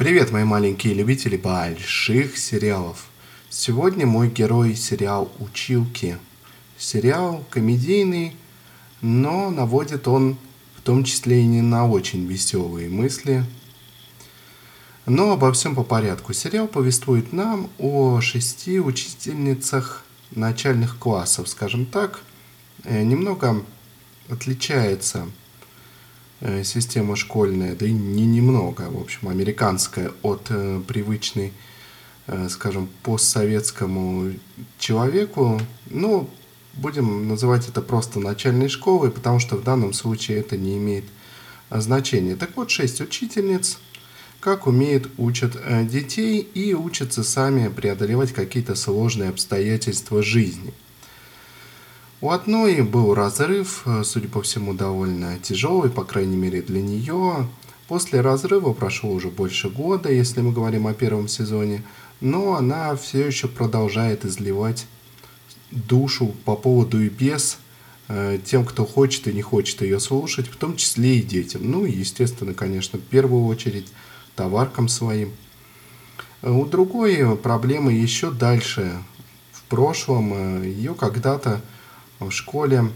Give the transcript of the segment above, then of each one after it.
Привет, мои маленькие любители больших сериалов. Сегодня мой герой сериал «Училки». Сериал комедийный, но наводит он в том числе и не на очень веселые мысли. Но обо всем по порядку. Сериал повествует нам о шести учительницах начальных классов, скажем так. Э, немного отличается система школьная, да и не немного, в общем, американская от э, привычной, э, скажем, постсоветскому человеку, ну, будем называть это просто начальной школой, потому что в данном случае это не имеет значения. Так вот, шесть учительниц, как умеют, учат детей и учатся сами преодолевать какие-то сложные обстоятельства жизни – у одной был разрыв, э, судя по всему, довольно тяжелый, по крайней мере для нее. После разрыва прошло уже больше года, если мы говорим о первом сезоне, но она все еще продолжает изливать душу по поводу и без э, тем, кто хочет и не хочет ее слушать, в том числе и детям. Ну и, естественно, конечно, в первую очередь товаркам своим. У другой проблемы еще дальше. В прошлом э, ее когда-то в школе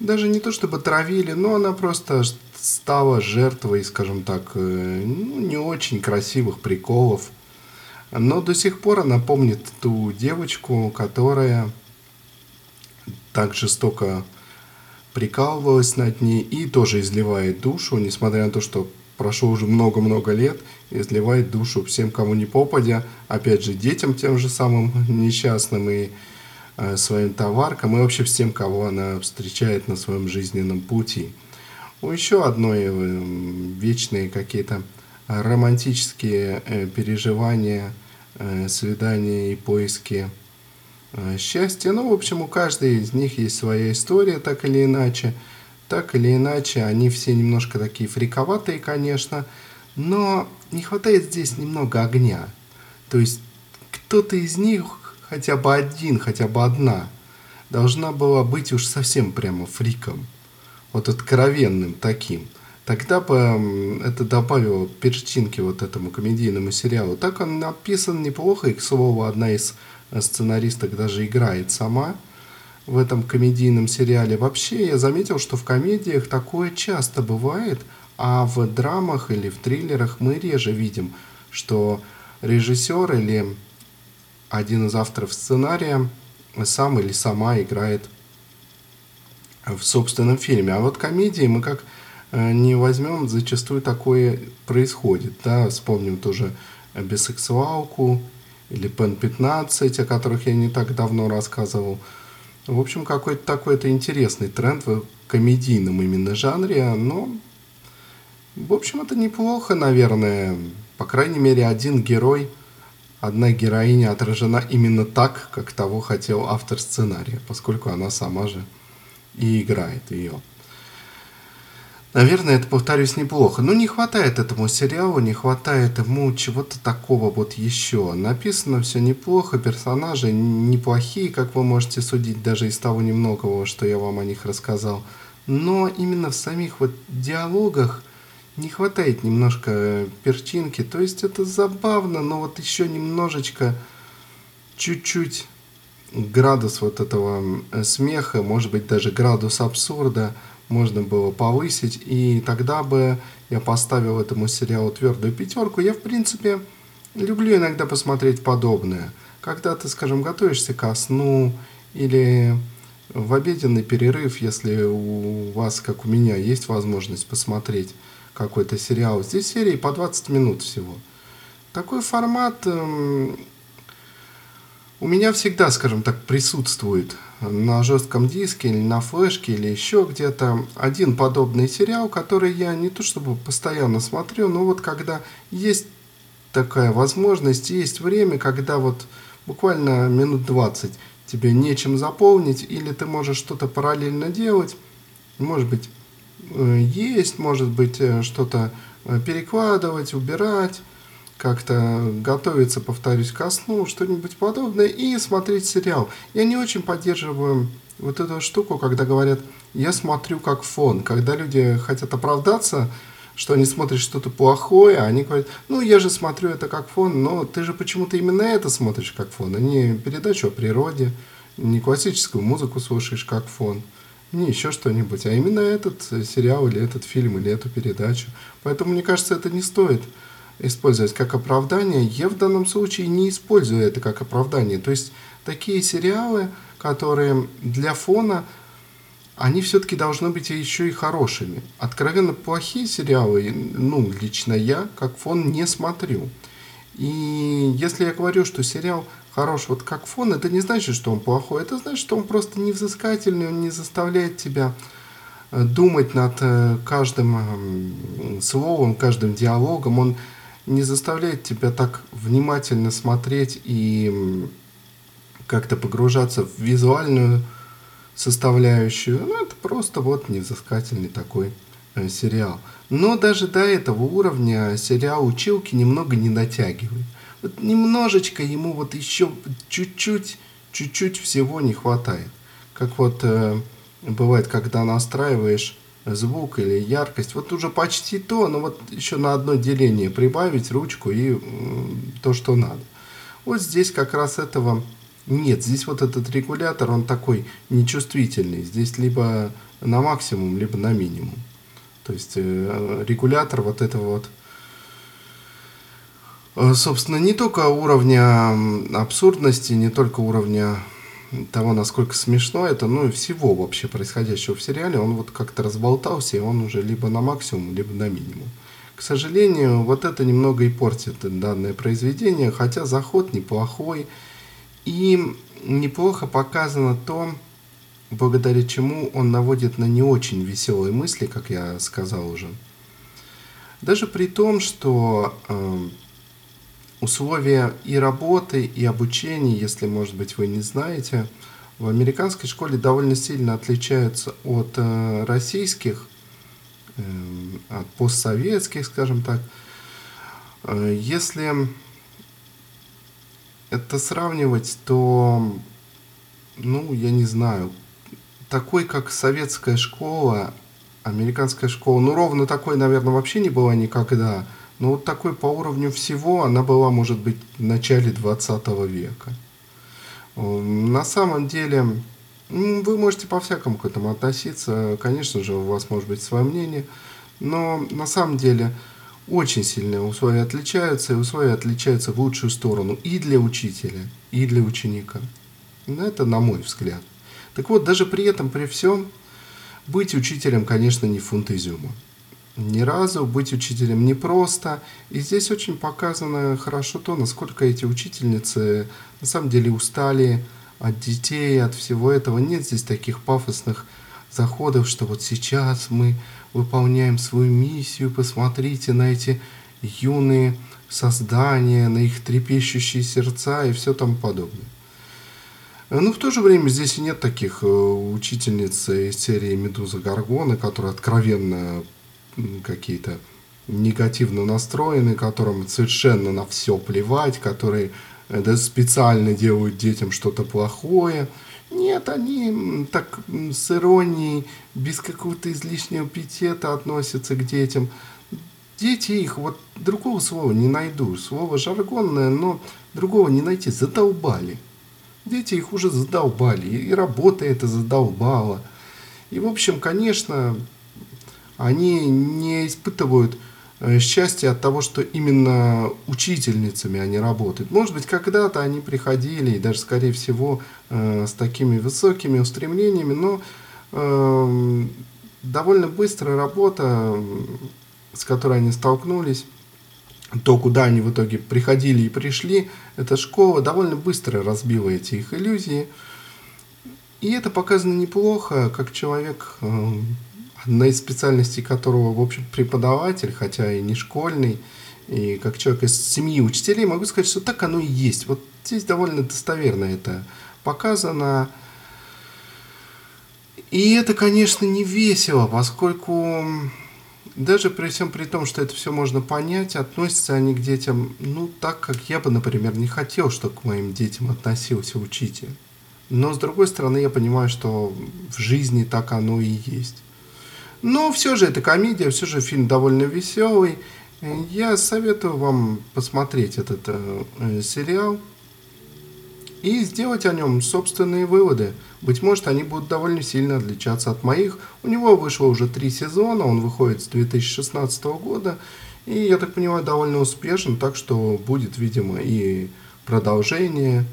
даже не то чтобы травили, но она просто стала жертвой, скажем так, э, ну, не очень красивых приколов. Но до сих пор она помнит ту девочку, которая так жестоко прикалывалась над ней и тоже изливает душу, несмотря на то, что прошло уже много-много лет, изливает душу всем, кому не попадя, опять же, детям тем же самым несчастным и своим товаркам и вообще всем, кого она встречает на своем жизненном пути. У еще одной э, вечные какие-то романтические э, переживания, свидания и поиски счастья. Ну, в общем, у каждой из них есть своя история, так или иначе. Так или иначе, они все немножко такие фриковатые, конечно, но не хватает здесь немного огня. То есть кто-то из них хотя бы один, хотя бы одна, должна была быть уж совсем прямо фриком, вот откровенным таким. Тогда бы это добавило перчинки вот этому комедийному сериалу. Так он написан неплохо, и, к слову, одна из сценаристок даже играет сама в этом комедийном сериале. Вообще, я заметил, что в комедиях такое часто бывает, а в драмах или в триллерах мы реже видим, что режиссер или один из авторов сценария сам или сама играет в собственном фильме. А вот комедии мы как э, не возьмем, зачастую такое происходит. Да? Вспомним тоже бисексуалку или Пен 15, о которых я не так давно рассказывал. В общем, какой-то такой это интересный тренд в комедийном именно жанре, но в общем это неплохо, наверное. По крайней мере, один герой – одна героиня отражена именно так, как того хотел автор сценария, поскольку она сама же и играет ее. Наверное, это, повторюсь, неплохо. Но не хватает этому сериалу, не хватает ему чего-то такого вот еще. Написано все неплохо, персонажи неплохие, как вы можете судить даже из того немногого, что я вам о них рассказал. Но именно в самих вот диалогах – не хватает немножко перчинки. То есть это забавно, но вот еще немножечко, чуть-чуть градус вот этого смеха, может быть даже градус абсурда можно было повысить. И тогда бы я поставил этому сериалу твердую пятерку. Я, в принципе, люблю иногда посмотреть подобное. Когда ты, скажем, готовишься ко сну или в обеденный перерыв, если у вас, как у меня, есть возможность посмотреть какой-то сериал. Здесь серии по 20 минут всего. Такой формат эм, у меня всегда, скажем так, присутствует на жестком диске или на флешке или еще где-то один подобный сериал, который я не то чтобы постоянно смотрю, но вот когда есть такая возможность, есть время, когда вот буквально минут 20 тебе нечем заполнить, или ты можешь что-то параллельно делать, может быть, есть, может быть, э, что-то э, перекладывать, убирать, как-то готовиться, повторюсь, ко сну, что-нибудь подобное, и смотреть сериал. Я не очень поддерживаю вот эту штуку, когда говорят, я смотрю как фон. Когда люди хотят оправдаться что они смотрят что-то плохое, они говорят, ну, я же смотрю это как фон, но ты же почему-то именно это смотришь как фон, а не передачу о природе, не классическую музыку слушаешь как фон, не еще что-нибудь, а именно этот сериал или этот фильм или эту передачу. Поэтому, мне кажется, это не стоит использовать как оправдание. Я в данном случае не использую это как оправдание. То есть такие сериалы, которые для фона они все-таки должны быть еще и хорошими. Откровенно плохие сериалы, ну, лично я, как фон, не смотрю. И если я говорю, что сериал хорош вот как фон, это не значит, что он плохой. Это значит, что он просто невзыскательный, он не заставляет тебя э, думать над э, каждым эм, словом, каждым диалогом. Он не заставляет тебя так внимательно смотреть и как-то погружаться в визуальную составляющую. Ну, это просто вот невзыскательный такой э, сериал. Но даже до этого уровня сериал «Училки» немного не натягивает. Вот немножечко ему вот еще чуть-чуть, чуть-чуть всего не хватает. Как вот э, бывает, когда настраиваешь звук или яркость, вот уже почти то, но вот еще на одно деление прибавить ручку и э, то, что надо. Вот здесь как раз этого нет, здесь вот этот регулятор, он такой нечувствительный. Здесь либо на максимум, либо на минимум. То есть э, регулятор вот этого вот, собственно, не только уровня абсурдности, не только уровня того, насколько смешно это, ну и всего вообще происходящего в сериале, он вот как-то разболтался, и он уже либо на максимум, либо на минимум. К сожалению, вот это немного и портит данное произведение, хотя заход неплохой, и неплохо показано то, благодаря чему он наводит на не очень веселые мысли, как я сказал уже. Даже при том, что э, условия и работы, и обучения, если, может быть, вы не знаете, в американской школе довольно сильно отличаются от э, российских, э, от постсоветских, скажем так. Э, если это сравнивать, то, ну, я не знаю, такой, как советская школа, американская школа, ну, ровно такой, наверное, вообще не была никогда. Но вот такой по уровню всего она была, может быть, в начале 20 века. На самом деле, вы можете по-всякому к этому относиться. Конечно же, у вас может быть свое мнение. Но на самом деле, очень сильные условия отличаются, и условия отличаются в лучшую сторону и для учителя, и для ученика. Это на мой взгляд. Так вот, даже при этом, при всем, быть учителем, конечно, не фунт изюма. Ни разу быть учителем непросто. И здесь очень показано хорошо то, насколько эти учительницы на самом деле устали от детей, от всего этого. Нет здесь таких пафосных заходов, что вот сейчас мы выполняем свою миссию, посмотрите на эти юные создания, на их трепещущие сердца и все тому подобное. Но ну, в то же время здесь и нет таких э, учительниц из серии «Медуза Гаргона», которые откровенно какие-то негативно настроены, которым совершенно на все плевать, которые э, да, специально делают детям что-то плохое – нет, они так с иронией, без какого-то излишнего пиетета относятся к детям. Дети их, вот другого слова не найду. Слово жаргонное, но другого не найти. Задолбали. Дети их уже задолбали. И работа это задолбала. И, в общем, конечно, они не испытывают Э, счастье от того, что именно учительницами они работают. Может быть, когда-то они приходили, и даже, скорее всего, э, с такими высокими устремлениями, но э, довольно быстрая работа, с которой они столкнулись, то, куда они в итоге приходили и пришли, эта школа довольно быстро разбила эти их иллюзии. И это показано неплохо, как человек одна из специальностей которого, в общем, преподаватель, хотя и не школьный, и как человек из семьи учителей, могу сказать, что так оно и есть. Вот здесь довольно достоверно это показано. И это, конечно, не весело, поскольку даже при всем при том, что это все можно понять, относятся они к детям, ну, так, как я бы, например, не хотел, чтобы к моим детям относился учитель. Но, с другой стороны, я понимаю, что в жизни так оно и есть. Но все же это комедия, все же фильм довольно веселый. Я советую вам посмотреть этот э, сериал и сделать о нем собственные выводы. Быть может, они будут довольно сильно отличаться от моих. У него вышло уже три сезона, он выходит с 2016 года, и, я так понимаю, довольно успешен, так что будет, видимо, и продолжение,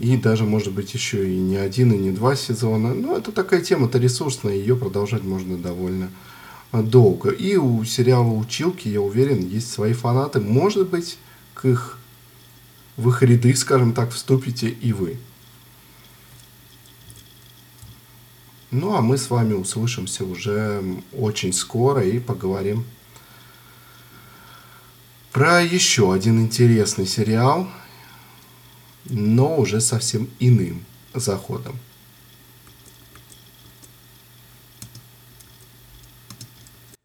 и даже, может быть, еще и не один, и не два сезона. Но это такая тема-то ресурсная, ее продолжать можно довольно долго. И у сериала «Училки», я уверен, есть свои фанаты. Может быть, к их в их ряды, скажем так, вступите и вы. Ну, а мы с вами услышимся уже очень скоро и поговорим про еще один интересный сериал, но уже совсем иным заходом.